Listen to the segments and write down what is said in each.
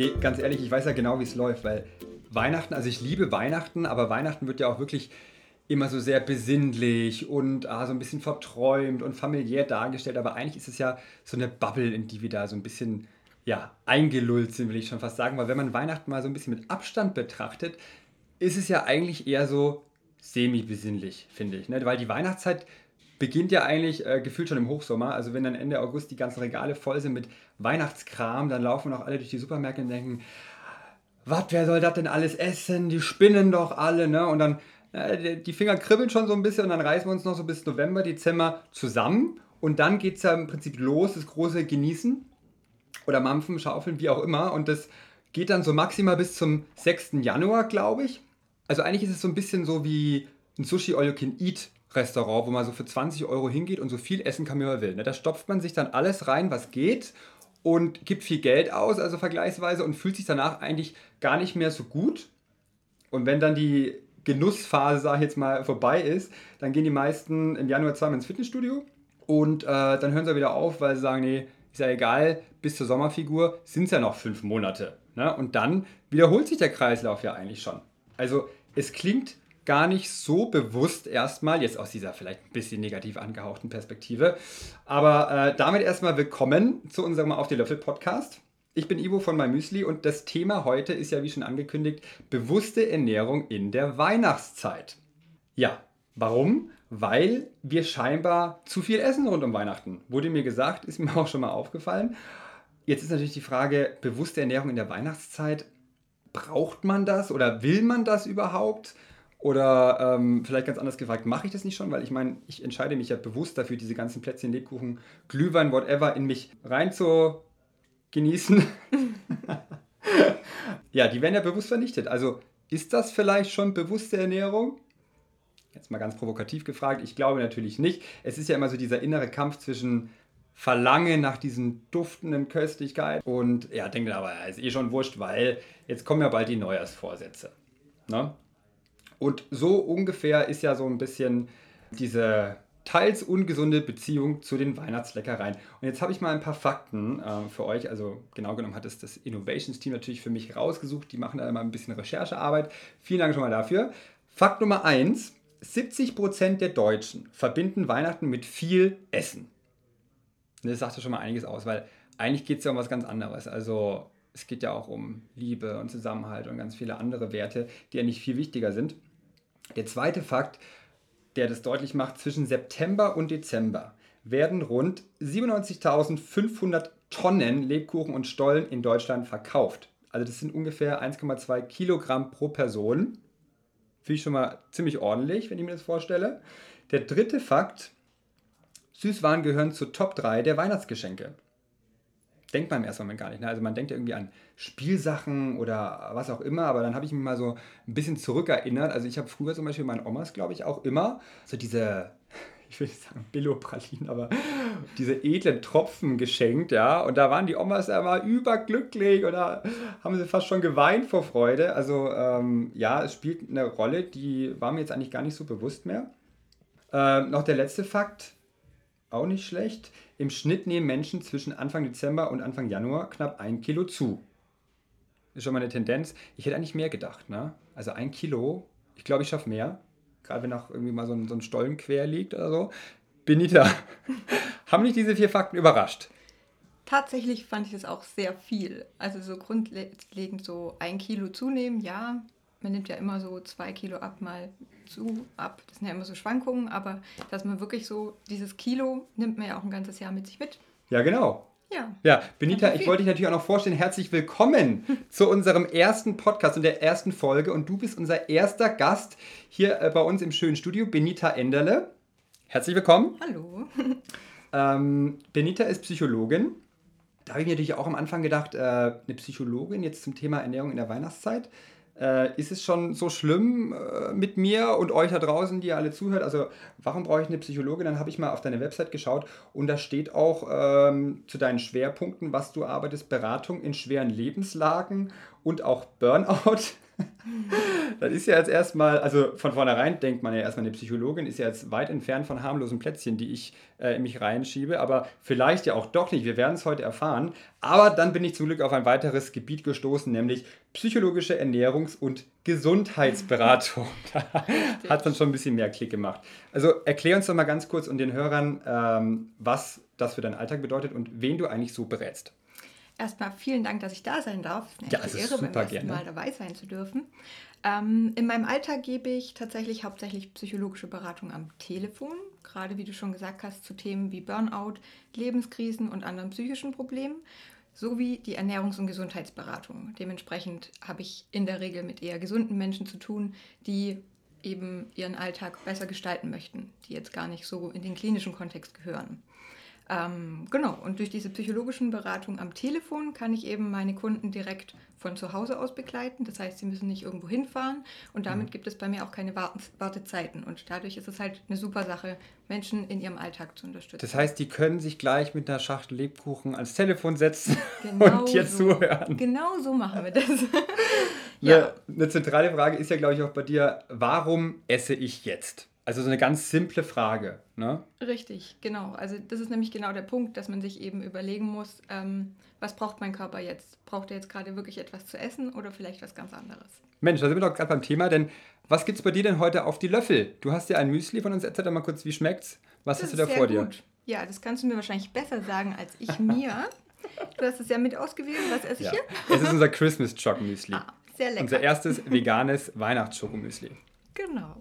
Nee, ganz ehrlich, ich weiß ja genau, wie es läuft, weil Weihnachten, also ich liebe Weihnachten, aber Weihnachten wird ja auch wirklich immer so sehr besinnlich und ah, so ein bisschen verträumt und familiär dargestellt. Aber eigentlich ist es ja so eine Bubble, in die wir da so ein bisschen ja, eingelullt sind, will ich schon fast sagen. Weil wenn man Weihnachten mal so ein bisschen mit Abstand betrachtet, ist es ja eigentlich eher so semi-besinnlich, finde ich. Ne? Weil die Weihnachtszeit beginnt ja eigentlich äh, gefühlt schon im Hochsommer. Also wenn dann Ende August die ganzen Regale voll sind mit Weihnachtskram, dann laufen auch alle durch die Supermärkte und denken, was, wer soll das denn alles essen? Die spinnen doch alle, ne? Und dann, äh, die Finger kribbeln schon so ein bisschen und dann reißen wir uns noch so bis November, Dezember zusammen. Und dann geht es ja im Prinzip los, das große Genießen oder Mampfen, Schaufeln, wie auch immer. Und das geht dann so maximal bis zum 6. Januar, glaube ich. Also eigentlich ist es so ein bisschen so wie ein Sushi All You Can Eat Restaurant, wo man so für 20 Euro hingeht und so viel essen kann, wie man will. Ne? Da stopft man sich dann alles rein, was geht und gibt viel Geld aus, also vergleichsweise, und fühlt sich danach eigentlich gar nicht mehr so gut. Und wenn dann die Genussphase, sage ich jetzt mal, vorbei ist, dann gehen die meisten im Januar zweimal ins Fitnessstudio und äh, dann hören sie wieder auf, weil sie sagen, nee, ist ja egal, bis zur Sommerfigur sind es ja noch fünf Monate. Ne? Und dann wiederholt sich der Kreislauf ja eigentlich schon. Also es klingt gar nicht so bewusst erstmal, jetzt aus dieser vielleicht ein bisschen negativ angehauchten Perspektive. Aber äh, damit erstmal willkommen zu unserem Auf die Löffel Podcast. Ich bin Ivo von MyMüsli und das Thema heute ist ja wie schon angekündigt bewusste Ernährung in der Weihnachtszeit. Ja, warum? Weil wir scheinbar zu viel essen rund um Weihnachten. Wurde mir gesagt, ist mir auch schon mal aufgefallen. Jetzt ist natürlich die Frage, bewusste Ernährung in der Weihnachtszeit, braucht man das oder will man das überhaupt? Oder ähm, vielleicht ganz anders gefragt, mache ich das nicht schon? Weil ich meine, ich entscheide mich ja bewusst dafür, diese ganzen Plätzchen, Lebkuchen, Glühwein, whatever, in mich rein zu genießen. ja, die werden ja bewusst vernichtet. Also ist das vielleicht schon bewusste Ernährung? Jetzt mal ganz provokativ gefragt. Ich glaube natürlich nicht. Es ist ja immer so dieser innere Kampf zwischen Verlangen nach diesen duftenden Köstlichkeiten und ja, denke aber, ist eh schon wurscht, weil jetzt kommen ja bald die Neujahrsvorsätze. Ne? Und so ungefähr ist ja so ein bisschen diese teils ungesunde Beziehung zu den Weihnachtsleckereien. Und jetzt habe ich mal ein paar Fakten äh, für euch. Also genau genommen hat es das Innovations Team natürlich für mich rausgesucht. Die machen da immer ein bisschen Recherchearbeit. Vielen Dank schon mal dafür. Fakt Nummer 1. 70% der Deutschen verbinden Weihnachten mit viel Essen. Das sagt ja schon mal einiges aus, weil eigentlich geht es ja um was ganz anderes. Also es geht ja auch um Liebe und Zusammenhalt und ganz viele andere Werte, die ja nicht viel wichtiger sind. Der zweite Fakt, der das deutlich macht, zwischen September und Dezember werden rund 97.500 Tonnen Lebkuchen und Stollen in Deutschland verkauft. Also das sind ungefähr 1,2 Kilogramm pro Person. Finde ich schon mal ziemlich ordentlich, wenn ich mir das vorstelle. Der dritte Fakt, Süßwaren gehören zur Top 3 der Weihnachtsgeschenke denkt man im ersten Moment gar nicht. Ne? Also man denkt ja irgendwie an Spielsachen oder was auch immer, aber dann habe ich mich mal so ein bisschen zurückerinnert. Also ich habe früher zum Beispiel meinen Omas, glaube ich, auch immer so diese, ich will nicht sagen Billo-Pralinen, aber diese edlen Tropfen geschenkt, ja. Und da waren die Omas immer überglücklich oder haben sie fast schon geweint vor Freude. Also ähm, ja, es spielt eine Rolle, die war mir jetzt eigentlich gar nicht so bewusst mehr. Ähm, noch der letzte Fakt, auch nicht schlecht. Im Schnitt nehmen Menschen zwischen Anfang Dezember und Anfang Januar knapp ein Kilo zu. Ist schon mal eine Tendenz. Ich hätte eigentlich mehr gedacht. Ne? Also ein Kilo, ich glaube, ich schaffe mehr. Gerade wenn auch irgendwie mal so ein, so ein Stollen quer liegt oder so. Benita, haben dich diese vier Fakten überrascht? Tatsächlich fand ich es auch sehr viel. Also so grundlegend so ein Kilo zunehmen, ja, man nimmt ja immer so zwei Kilo ab, mal zu, ab. Das sind ja immer so Schwankungen, aber dass man wirklich so dieses Kilo nimmt man ja auch ein ganzes Jahr mit sich mit. Ja, genau. Ja. Ja, Benita, ich wollte dich natürlich auch noch vorstellen. Herzlich willkommen zu unserem ersten Podcast und der ersten Folge. Und du bist unser erster Gast hier äh, bei uns im schönen Studio, Benita Enderle. Herzlich willkommen. Hallo. Ähm, Benita ist Psychologin. Da habe ich mir natürlich auch am Anfang gedacht, äh, eine Psychologin jetzt zum Thema Ernährung in der Weihnachtszeit. Äh, ist es schon so schlimm äh, mit mir und euch da draußen, die ihr alle zuhört? Also, warum brauche ich eine Psychologin? Dann habe ich mal auf deine Website geschaut und da steht auch ähm, zu deinen Schwerpunkten, was du arbeitest: Beratung in schweren Lebenslagen und auch Burnout. Das ist ja jetzt erstmal, also von vornherein denkt man ja erstmal, eine Psychologin ist ja jetzt weit entfernt von harmlosen Plätzchen, die ich äh, in mich reinschiebe, aber vielleicht ja auch doch nicht. Wir werden es heute erfahren. Aber dann bin ich zum Glück auf ein weiteres Gebiet gestoßen, nämlich psychologische Ernährungs- und Gesundheitsberatung. da hat dann schon ein bisschen mehr Klick gemacht. Also erklär uns doch mal ganz kurz und den Hörern, ähm, was das für deinen Alltag bedeutet und wen du eigentlich so berätst. Erstmal vielen Dank, dass ich da sein darf. Es ist eine ja, es ist Ehre, beim ersten Mal dabei sein zu dürfen. Ähm, in meinem Alltag gebe ich tatsächlich hauptsächlich psychologische Beratung am Telefon, gerade wie du schon gesagt hast, zu Themen wie Burnout, Lebenskrisen und anderen psychischen Problemen, sowie die Ernährungs- und Gesundheitsberatung. Dementsprechend habe ich in der Regel mit eher gesunden Menschen zu tun, die eben ihren Alltag besser gestalten möchten, die jetzt gar nicht so in den klinischen Kontext gehören. Ähm, genau, und durch diese psychologischen Beratungen am Telefon kann ich eben meine Kunden direkt von zu Hause aus begleiten. Das heißt, sie müssen nicht irgendwo hinfahren und damit mhm. gibt es bei mir auch keine Wartezeiten. Und dadurch ist es halt eine super Sache, Menschen in ihrem Alltag zu unterstützen. Das heißt, die können sich gleich mit einer Schachtel Lebkuchen ans Telefon setzen genau und dir so. zuhören. Genau so machen wir das. ja. Eine, eine zentrale Frage ist ja, glaube ich, auch bei dir, warum esse ich jetzt? Also so eine ganz simple Frage. Ne? Richtig, genau. Also das ist nämlich genau der Punkt, dass man sich eben überlegen muss, ähm, was braucht mein Körper jetzt? Braucht er jetzt gerade wirklich etwas zu essen oder vielleicht was ganz anderes? Mensch, da sind wir doch gerade beim Thema, denn was gibt es bei dir denn heute auf die Löffel? Du hast ja ein Müsli von uns, erzähl doch mal kurz, wie schmeckt's? Was das hast du da vor dir? Gut. Ja, das kannst du mir wahrscheinlich besser sagen als ich mir. Du hast es ja mit ausgewählt. Was esse ja. ich hier? Es ist unser Christmas Choc Müsli. Ah, sehr lecker. Unser erstes veganes Weihnachtsschoko-Müsli. Genau.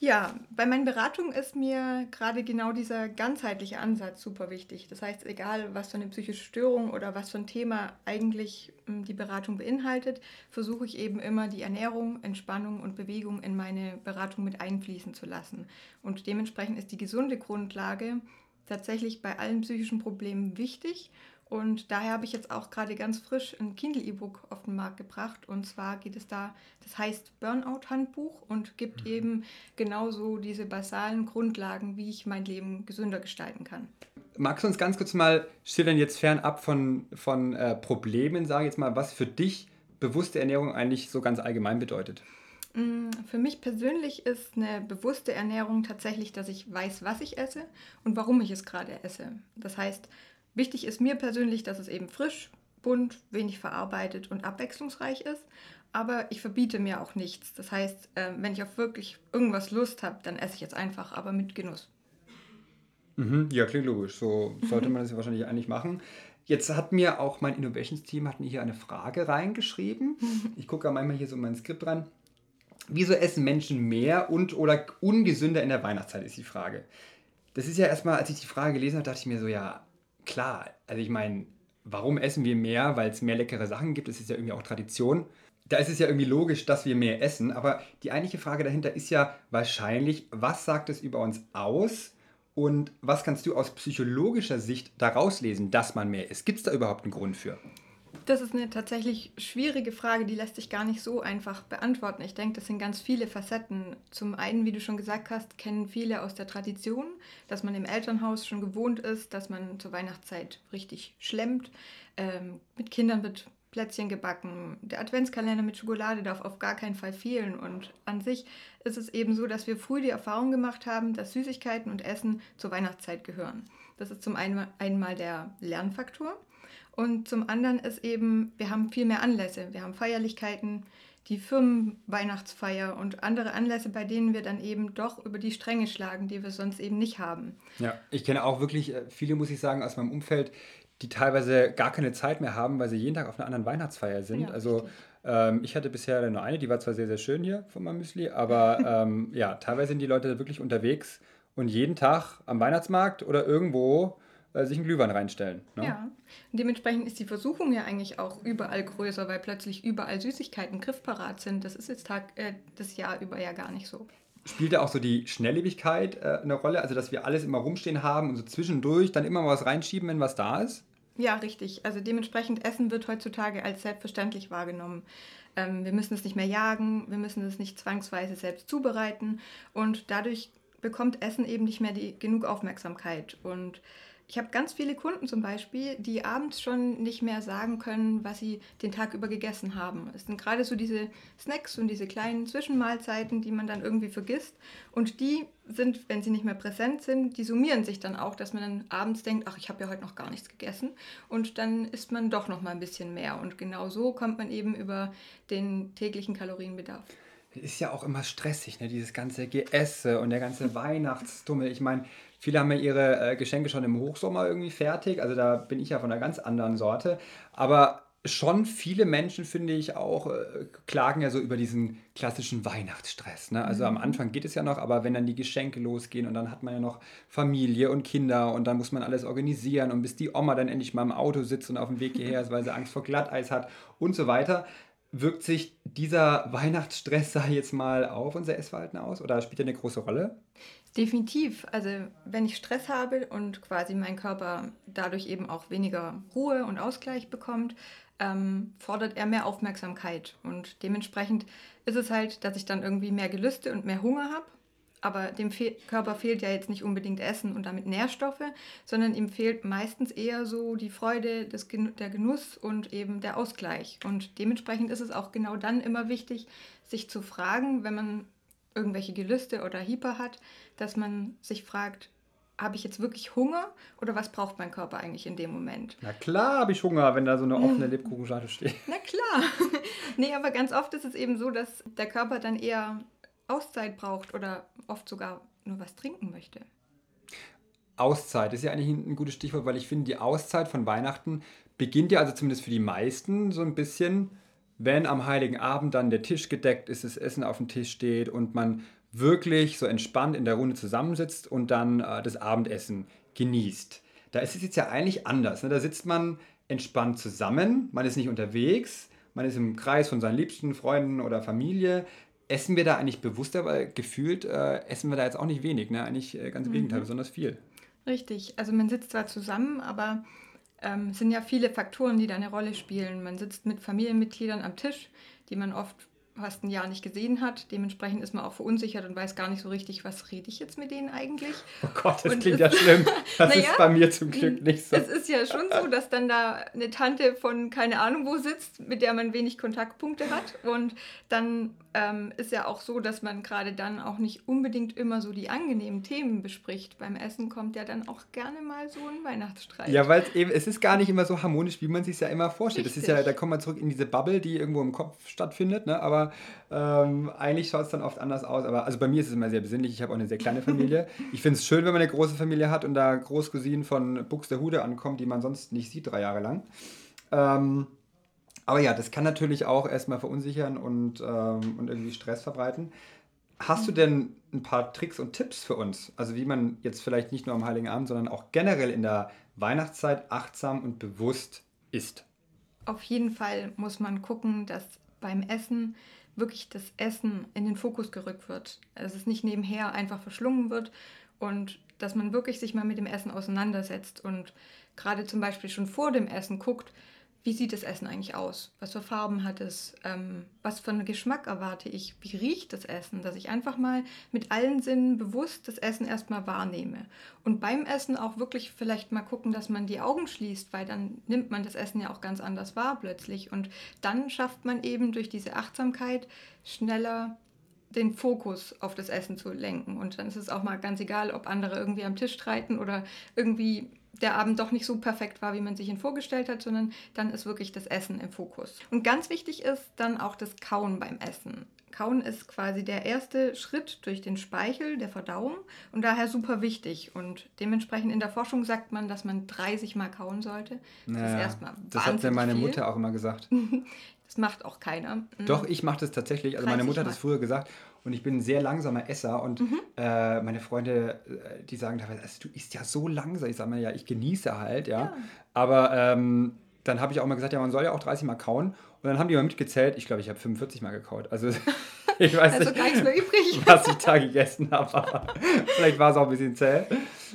Ja, bei meinen Beratungen ist mir gerade genau dieser ganzheitliche Ansatz super wichtig. Das heißt, egal was für eine psychische Störung oder was für ein Thema eigentlich hm, die Beratung beinhaltet, versuche ich eben immer die Ernährung, Entspannung und Bewegung in meine Beratung mit einfließen zu lassen. Und dementsprechend ist die gesunde Grundlage tatsächlich bei allen psychischen Problemen wichtig und daher habe ich jetzt auch gerade ganz frisch ein Kindle-E-Book auf den Markt gebracht. Und zwar geht es da, das heißt Burnout-Handbuch und gibt mhm. eben genauso diese basalen Grundlagen, wie ich mein Leben gesünder gestalten kann. Magst du uns ganz kurz mal schildern, jetzt fernab von, von äh, Problemen, sage ich jetzt mal, was für dich bewusste Ernährung eigentlich so ganz allgemein bedeutet? Mm, für mich persönlich ist eine bewusste Ernährung tatsächlich, dass ich weiß, was ich esse und warum ich es gerade esse. Das heißt, Wichtig ist mir persönlich, dass es eben frisch, bunt, wenig verarbeitet und abwechslungsreich ist. Aber ich verbiete mir auch nichts. Das heißt, äh, wenn ich auf wirklich irgendwas Lust habe, dann esse ich jetzt einfach, aber mit Genuss. Mhm, ja, klingt logisch. So sollte man das wahrscheinlich eigentlich machen. Jetzt hat mir auch mein Innovations-Team hier eine Frage reingeschrieben. Ich gucke ja manchmal hier so mein Skript dran. Wieso essen Menschen mehr und oder ungesünder in der Weihnachtszeit, ist die Frage. Das ist ja erstmal, als ich die Frage gelesen habe, dachte ich mir so, ja, klar, also ich meine, warum essen wir mehr? Weil es mehr leckere Sachen gibt. Das ist ja irgendwie auch Tradition. Da ist es ja irgendwie logisch, dass wir mehr essen. Aber die eigentliche Frage dahinter ist ja wahrscheinlich, was sagt es über uns aus? Und was kannst du aus psychologischer Sicht daraus lesen, dass man mehr isst? Gibt es da überhaupt einen Grund für? Das ist eine tatsächlich schwierige Frage, die lässt sich gar nicht so einfach beantworten. Ich denke, das sind ganz viele Facetten. Zum einen, wie du schon gesagt hast, kennen viele aus der Tradition, dass man im Elternhaus schon gewohnt ist, dass man zur Weihnachtszeit richtig schlemmt. Ähm, mit Kindern wird Plätzchen gebacken. Der Adventskalender mit Schokolade darf auf gar keinen Fall fehlen. Und an sich ist es eben so, dass wir früh die Erfahrung gemacht haben, dass Süßigkeiten und Essen zur Weihnachtszeit gehören. Das ist zum einen einmal der Lernfaktor. Und zum anderen ist eben, wir haben viel mehr Anlässe. Wir haben Feierlichkeiten, die Firmenweihnachtsfeier und andere Anlässe, bei denen wir dann eben doch über die Stränge schlagen, die wir sonst eben nicht haben. Ja, ich kenne auch wirklich äh, viele, muss ich sagen, aus meinem Umfeld, die teilweise gar keine Zeit mehr haben, weil sie jeden Tag auf einer anderen Weihnachtsfeier sind. Ja, also ähm, ich hatte bisher nur eine, die war zwar sehr, sehr schön hier von meinem Müsli, aber ähm, ja, teilweise sind die Leute wirklich unterwegs und jeden Tag am Weihnachtsmarkt oder irgendwo äh, sich einen Glühwein reinstellen. Ne? Ja, und dementsprechend ist die Versuchung ja eigentlich auch überall größer, weil plötzlich überall Süßigkeiten griffparat sind. Das ist jetzt Tag, äh, das Jahr über ja gar nicht so. Spielt ja auch so die Schnelllebigkeit äh, eine Rolle? Also, dass wir alles immer rumstehen haben und so zwischendurch dann immer mal was reinschieben, wenn was da ist? Ja, richtig. Also dementsprechend Essen wird heutzutage als selbstverständlich wahrgenommen. Ähm, wir müssen es nicht mehr jagen, wir müssen es nicht zwangsweise selbst zubereiten und dadurch bekommt Essen eben nicht mehr die, genug Aufmerksamkeit. Und ich habe ganz viele Kunden zum Beispiel, die abends schon nicht mehr sagen können, was sie den Tag über gegessen haben. Es sind gerade so diese Snacks und diese kleinen Zwischenmahlzeiten, die man dann irgendwie vergisst. Und die sind, wenn sie nicht mehr präsent sind, die summieren sich dann auch, dass man dann abends denkt, ach, ich habe ja heute noch gar nichts gegessen. Und dann isst man doch noch mal ein bisschen mehr. Und genau so kommt man eben über den täglichen Kalorienbedarf ist ja auch immer stressig, ne? dieses ganze Geesse und der ganze Weihnachtsstummel. Ich meine, Viele haben ja ihre äh, Geschenke schon im Hochsommer irgendwie fertig. Also da bin ich ja von einer ganz anderen Sorte. Aber schon viele Menschen, finde ich, auch äh, klagen ja so über diesen klassischen Weihnachtsstress. Ne? Also mhm. am Anfang geht es ja noch, aber wenn dann die Geschenke losgehen und dann hat man ja noch Familie und Kinder und dann muss man alles organisieren und bis die Oma dann endlich mal im Auto sitzt und auf dem Weg hierher ist, weil sie Angst vor Glatteis hat und so weiter. Wirkt sich dieser Weihnachtsstress, sag ich jetzt mal, auf unser Essverhalten aus oder spielt er eine große Rolle? Definitiv. Also wenn ich Stress habe und quasi mein Körper dadurch eben auch weniger Ruhe und Ausgleich bekommt, ähm, fordert er mehr Aufmerksamkeit. Und dementsprechend ist es halt, dass ich dann irgendwie mehr Gelüste und mehr Hunger habe. Aber dem Fe Körper fehlt ja jetzt nicht unbedingt Essen und damit Nährstoffe, sondern ihm fehlt meistens eher so die Freude, des Gen der Genuss und eben der Ausgleich. Und dementsprechend ist es auch genau dann immer wichtig, sich zu fragen, wenn man irgendwelche Gelüste oder Hyper hat, dass man sich fragt, habe ich jetzt wirklich Hunger oder was braucht mein Körper eigentlich in dem Moment? Na klar habe ich Hunger, wenn da so eine offene Lebkuchenschale steht. Na klar. nee, aber ganz oft ist es eben so, dass der Körper dann eher Auszeit braucht oder oft sogar nur was trinken möchte. Auszeit ist ja eigentlich ein gutes Stichwort, weil ich finde, die Auszeit von Weihnachten beginnt ja also zumindest für die meisten so ein bisschen wenn am heiligen Abend dann der Tisch gedeckt ist, das Essen auf dem Tisch steht und man wirklich so entspannt in der Runde zusammensitzt und dann äh, das Abendessen genießt. Da ist es jetzt ja eigentlich anders. Ne? Da sitzt man entspannt zusammen, man ist nicht unterwegs, man ist im Kreis von seinen liebsten Freunden oder Familie. Essen wir da eigentlich bewusster, weil gefühlt äh, essen wir da jetzt auch nicht wenig, ne? eigentlich äh, ganz im mhm. Gegenteil, besonders viel. Richtig, also man sitzt zwar zusammen, aber ähm, es sind ja viele Faktoren, die da eine Rolle spielen. Man sitzt mit Familienmitgliedern am Tisch, die man oft fast ein Jahr nicht gesehen hat. Dementsprechend ist man auch verunsichert und weiß gar nicht so richtig, was rede ich jetzt mit denen eigentlich. Oh Gott, das und klingt ja schlimm. Das naja, ist bei mir zum Glück nicht so. Es ist ja schon so, dass dann da eine Tante von keine Ahnung wo sitzt, mit der man wenig Kontaktpunkte hat. Und dann ähm, ist ja auch so, dass man gerade dann auch nicht unbedingt immer so die angenehmen Themen bespricht. Beim Essen kommt ja dann auch gerne mal so ein Weihnachtsstreit. Ja, weil es eben, es ist gar nicht immer so harmonisch, wie man sich ja immer vorstellt. Richtig. Das ist ja, da kommt man zurück in diese Bubble, die irgendwo im Kopf stattfindet, ne? aber ähm, eigentlich schaut es dann oft anders aus. Aber also bei mir ist es immer sehr besinnlich. Ich habe auch eine sehr kleine Familie. ich finde es schön, wenn man eine große Familie hat und da Großcousinen von Buxtehude ankommen, die man sonst nicht sieht drei Jahre lang. Ähm, aber ja, das kann natürlich auch erstmal verunsichern und, ähm, und irgendwie Stress verbreiten. Hast du denn ein paar Tricks und Tipps für uns? Also wie man jetzt vielleicht nicht nur am Heiligen Abend, sondern auch generell in der Weihnachtszeit achtsam und bewusst isst? Auf jeden Fall muss man gucken, dass beim Essen wirklich das Essen in den Fokus gerückt wird. Dass es nicht nebenher einfach verschlungen wird und dass man wirklich sich mal mit dem Essen auseinandersetzt und gerade zum Beispiel schon vor dem Essen guckt, wie sieht das Essen eigentlich aus? Was für Farben hat es? Ähm, was für einen Geschmack erwarte ich? Wie riecht das Essen? Dass ich einfach mal mit allen Sinnen bewusst das Essen erstmal wahrnehme. Und beim Essen auch wirklich vielleicht mal gucken, dass man die Augen schließt, weil dann nimmt man das Essen ja auch ganz anders wahr plötzlich. Und dann schafft man eben durch diese Achtsamkeit schneller den Fokus auf das Essen zu lenken. Und dann ist es auch mal ganz egal, ob andere irgendwie am Tisch streiten oder irgendwie der Abend doch nicht so perfekt war, wie man sich ihn vorgestellt hat, sondern dann ist wirklich das Essen im Fokus. Und ganz wichtig ist dann auch das Kauen beim Essen. Kauen ist quasi der erste Schritt durch den Speichel der Verdauung und daher super wichtig. Und dementsprechend in der Forschung sagt man, dass man 30 Mal kauen sollte. Das naja, ist erstmal Das hat ja meine viel. Mutter auch immer gesagt. das macht auch keiner. Mhm. Doch, ich mache das tatsächlich. Also meine Mutter hat das früher gesagt und ich bin ein sehr langsamer Esser und mhm. äh, meine Freunde, äh, die sagen teilweise, also, du isst ja so langsam. Ich sage mal, ja, ich genieße halt, ja. ja. Aber ähm, dann habe ich auch mal gesagt, ja, man soll ja auch 30 Mal kauen. Und dann haben die mal mitgezählt. Ich glaube, ich habe 45 Mal gekaut. Also ich weiß also nicht, was ich da gegessen habe. vielleicht war es auch ein bisschen zäh.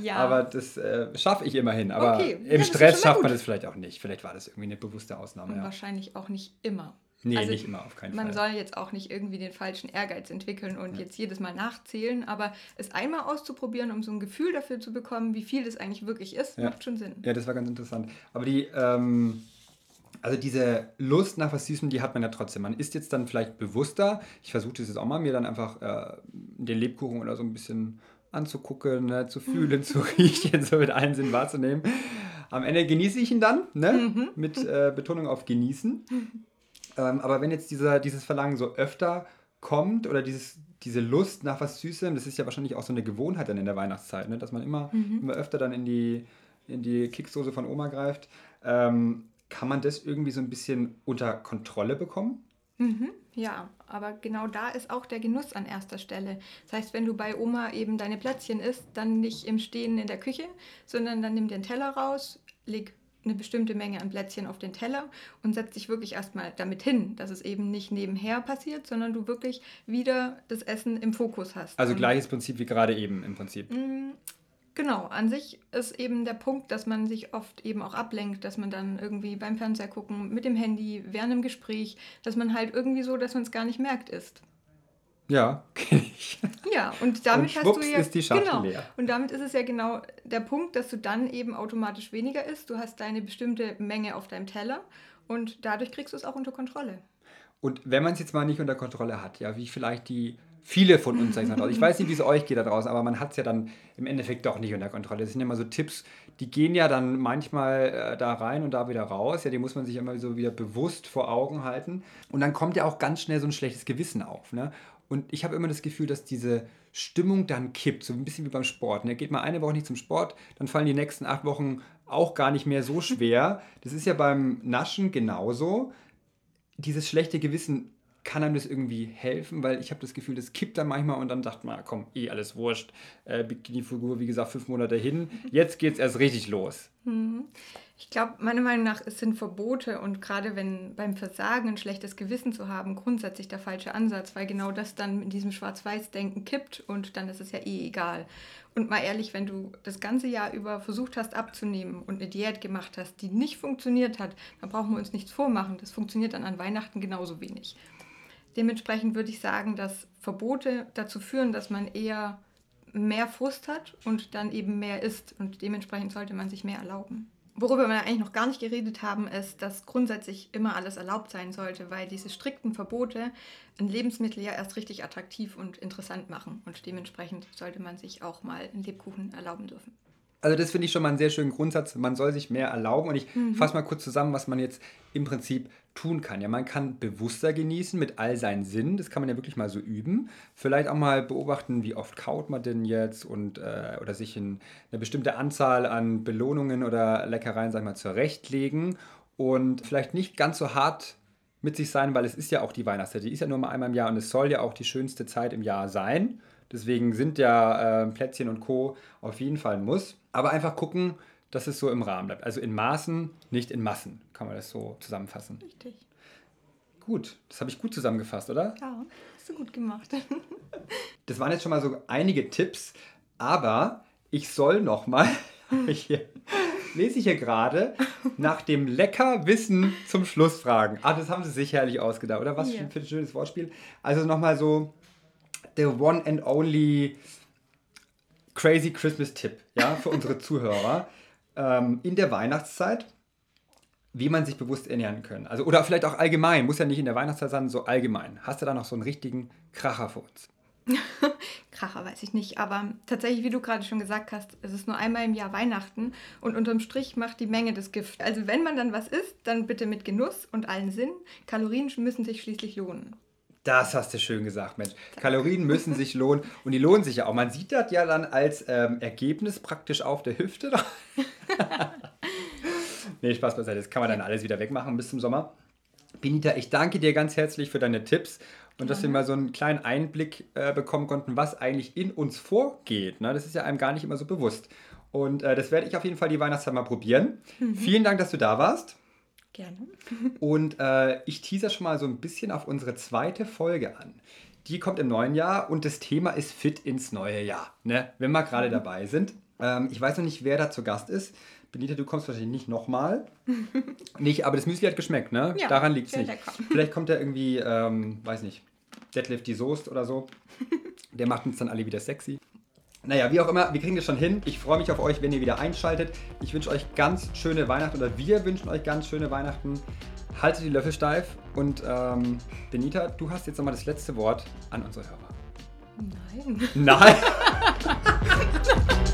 Ja. Aber das äh, schaffe ich immerhin. Aber okay. im ja, Stress schafft man das vielleicht auch nicht. Vielleicht war das irgendwie eine bewusste Ausnahme. Und ja. wahrscheinlich auch nicht immer. Nee, also nicht immer, auf keinen man Fall. Man soll jetzt auch nicht irgendwie den falschen Ehrgeiz entwickeln und ja. jetzt jedes Mal nachzählen, aber es einmal auszuprobieren, um so ein Gefühl dafür zu bekommen, wie viel das eigentlich wirklich ist, ja. macht schon Sinn. Ja, das war ganz interessant. Aber die, ähm, also diese Lust nach was Süßem, die hat man ja trotzdem. Man ist jetzt dann vielleicht bewusster. Ich versuche das jetzt auch mal, mir dann einfach äh, den Lebkuchen oder so ein bisschen anzugucken, ne, zu fühlen, zu riechen, so mit allen Sinn wahrzunehmen. Am Ende genieße ich ihn dann, ne? Mhm. mit äh, Betonung auf genießen. Ähm, aber wenn jetzt dieser, dieses Verlangen so öfter kommt oder dieses, diese Lust nach was Süßem, das ist ja wahrscheinlich auch so eine Gewohnheit dann in der Weihnachtszeit, ne? dass man immer, mhm. immer öfter dann in die, in die Keksdose von Oma greift. Ähm, kann man das irgendwie so ein bisschen unter Kontrolle bekommen? Mhm, ja, aber genau da ist auch der Genuss an erster Stelle. Das heißt, wenn du bei Oma eben deine Plätzchen isst, dann nicht im Stehen in der Küche, sondern dann nimm den Teller raus, leg eine bestimmte Menge an Plätzchen auf den Teller und setz dich wirklich erstmal damit hin, dass es eben nicht nebenher passiert, sondern du wirklich wieder das Essen im Fokus hast. Also gleiches Prinzip wie gerade eben im Prinzip. Mm, genau, an sich ist eben der Punkt, dass man sich oft eben auch ablenkt, dass man dann irgendwie beim Fernseher gucken, mit dem Handy, während einem Gespräch, dass man halt irgendwie so, dass man es gar nicht merkt, ist. Ja, kenne ich. Ja, und damit und hast du ja. Ist die Schachtel genau, leer. Und damit ist es ja genau der Punkt, dass du dann eben automatisch weniger isst. Du hast deine bestimmte Menge auf deinem Teller und dadurch kriegst du es auch unter Kontrolle. Und wenn man es jetzt mal nicht unter Kontrolle hat, ja, wie vielleicht die viele von uns, sag ich, mal, ich weiß nicht, wie es euch geht da draußen, aber man hat es ja dann im Endeffekt doch nicht unter Kontrolle. Das sind ja immer so Tipps, die gehen ja dann manchmal äh, da rein und da wieder raus. Ja, die muss man sich immer so wieder bewusst vor Augen halten. Und dann kommt ja auch ganz schnell so ein schlechtes Gewissen auf. Ne? Und ich habe immer das Gefühl, dass diese Stimmung dann kippt, so ein bisschen wie beim Sport. Ne? Geht mal eine Woche nicht zum Sport, dann fallen die nächsten acht Wochen auch gar nicht mehr so schwer. Das ist ja beim Naschen genauso. Dieses schlechte Gewissen kann einem das irgendwie helfen, weil ich habe das Gefühl, das kippt dann manchmal und dann sagt man, komm, eh alles wurscht. Äh, Bikini-Figur, wie gesagt, fünf Monate hin. Jetzt geht es erst richtig los. Mhm. Ich glaube, meiner Meinung nach es sind Verbote und gerade wenn beim Versagen ein schlechtes Gewissen zu haben, grundsätzlich der falsche Ansatz, weil genau das dann in diesem Schwarz-Weiß-Denken kippt und dann ist es ja eh egal. Und mal ehrlich, wenn du das ganze Jahr über versucht hast abzunehmen und eine Diät gemacht hast, die nicht funktioniert hat, dann brauchen wir uns nichts vormachen. Das funktioniert dann an Weihnachten genauso wenig. Dementsprechend würde ich sagen, dass Verbote dazu führen, dass man eher mehr Frust hat und dann eben mehr isst. Und dementsprechend sollte man sich mehr erlauben. Worüber wir eigentlich noch gar nicht geredet haben, ist, dass grundsätzlich immer alles erlaubt sein sollte, weil diese strikten Verbote ein Lebensmittel ja erst richtig attraktiv und interessant machen. Und dementsprechend sollte man sich auch mal einen Lebkuchen erlauben dürfen. Also das finde ich schon mal einen sehr schönen Grundsatz. Man soll sich mehr erlauben. Und ich mhm. fasse mal kurz zusammen, was man jetzt im Prinzip tun kann. Ja, man kann bewusster genießen mit all seinen Sinnen. Das kann man ja wirklich mal so üben. Vielleicht auch mal beobachten, wie oft kaut man denn jetzt und äh, oder sich in eine bestimmte Anzahl an Belohnungen oder Leckereien, sag ich mal, zurechtlegen und vielleicht nicht ganz so hart mit sich sein, weil es ist ja auch die Weihnachtszeit. Die ist ja nur mal einmal im Jahr und es soll ja auch die schönste Zeit im Jahr sein. Deswegen sind ja äh, Plätzchen und Co. auf jeden Fall ein Muss. Aber einfach gucken, dass es so im Rahmen bleibt. Also in Maßen, nicht in Massen, kann man das so zusammenfassen. Richtig. Gut, das habe ich gut zusammengefasst, oder? Ja, hast du gut gemacht. das waren jetzt schon mal so einige Tipps, aber ich soll noch mal, lese ich hier gerade, nach dem Leckerwissen zum Schluss fragen. Ah, das haben Sie sich herrlich ausgedacht, oder? Was yeah. für ein schönes Wortspiel. Also nochmal so, the one and only crazy Christmas Tipp, ja, für unsere Zuhörer ähm, in der Weihnachtszeit, wie man sich bewusst ernähren kann. Also, oder vielleicht auch allgemein, muss ja nicht in der Weihnachtszeit sein, so allgemein. Hast du da noch so einen richtigen Kracher für uns? Kracher weiß ich nicht, aber tatsächlich, wie du gerade schon gesagt hast, es ist nur einmal im Jahr Weihnachten und unterm Strich macht die Menge das Gift. Also wenn man dann was isst, dann bitte mit Genuss und allen Sinn. Kalorien müssen sich schließlich lohnen. Das hast du schön gesagt, Mensch. Kalorien müssen sich lohnen und die lohnen sich ja auch. Man sieht das ja dann als ähm, Ergebnis praktisch auf der Hüfte. nee, Spaß beiseite. Das kann man dann alles wieder wegmachen bis zum Sommer. Benita, ich danke dir ganz herzlich für deine Tipps und dass wir mal so einen kleinen Einblick äh, bekommen konnten, was eigentlich in uns vorgeht. Ne? Das ist ja einem gar nicht immer so bewusst. Und äh, das werde ich auf jeden Fall die Weihnachtszeit mal probieren. Mhm. Vielen Dank, dass du da warst. Gerne. Und äh, ich teaser schon mal so ein bisschen auf unsere zweite Folge an. Die kommt im neuen Jahr und das Thema ist fit ins neue Jahr, ne? wenn wir gerade mhm. dabei sind. Ähm, ich weiß noch nicht, wer da zu Gast ist. Benita, du kommst wahrscheinlich nicht nochmal. nicht, aber das Müsli hat geschmeckt, ne? Ja, Daran liegt es nicht. lecker. Vielleicht kommt er irgendwie, ähm, weiß nicht, Deadlift die Soest oder so. Der macht uns dann alle wieder sexy. Naja, wie auch immer, wir kriegen das schon hin. Ich freue mich auf euch, wenn ihr wieder einschaltet. Ich wünsche euch ganz schöne Weihnachten oder wir wünschen euch ganz schöne Weihnachten. Haltet die Löffel steif und ähm, Benita, du hast jetzt nochmal das letzte Wort an unsere Hörer. Nein. Nein!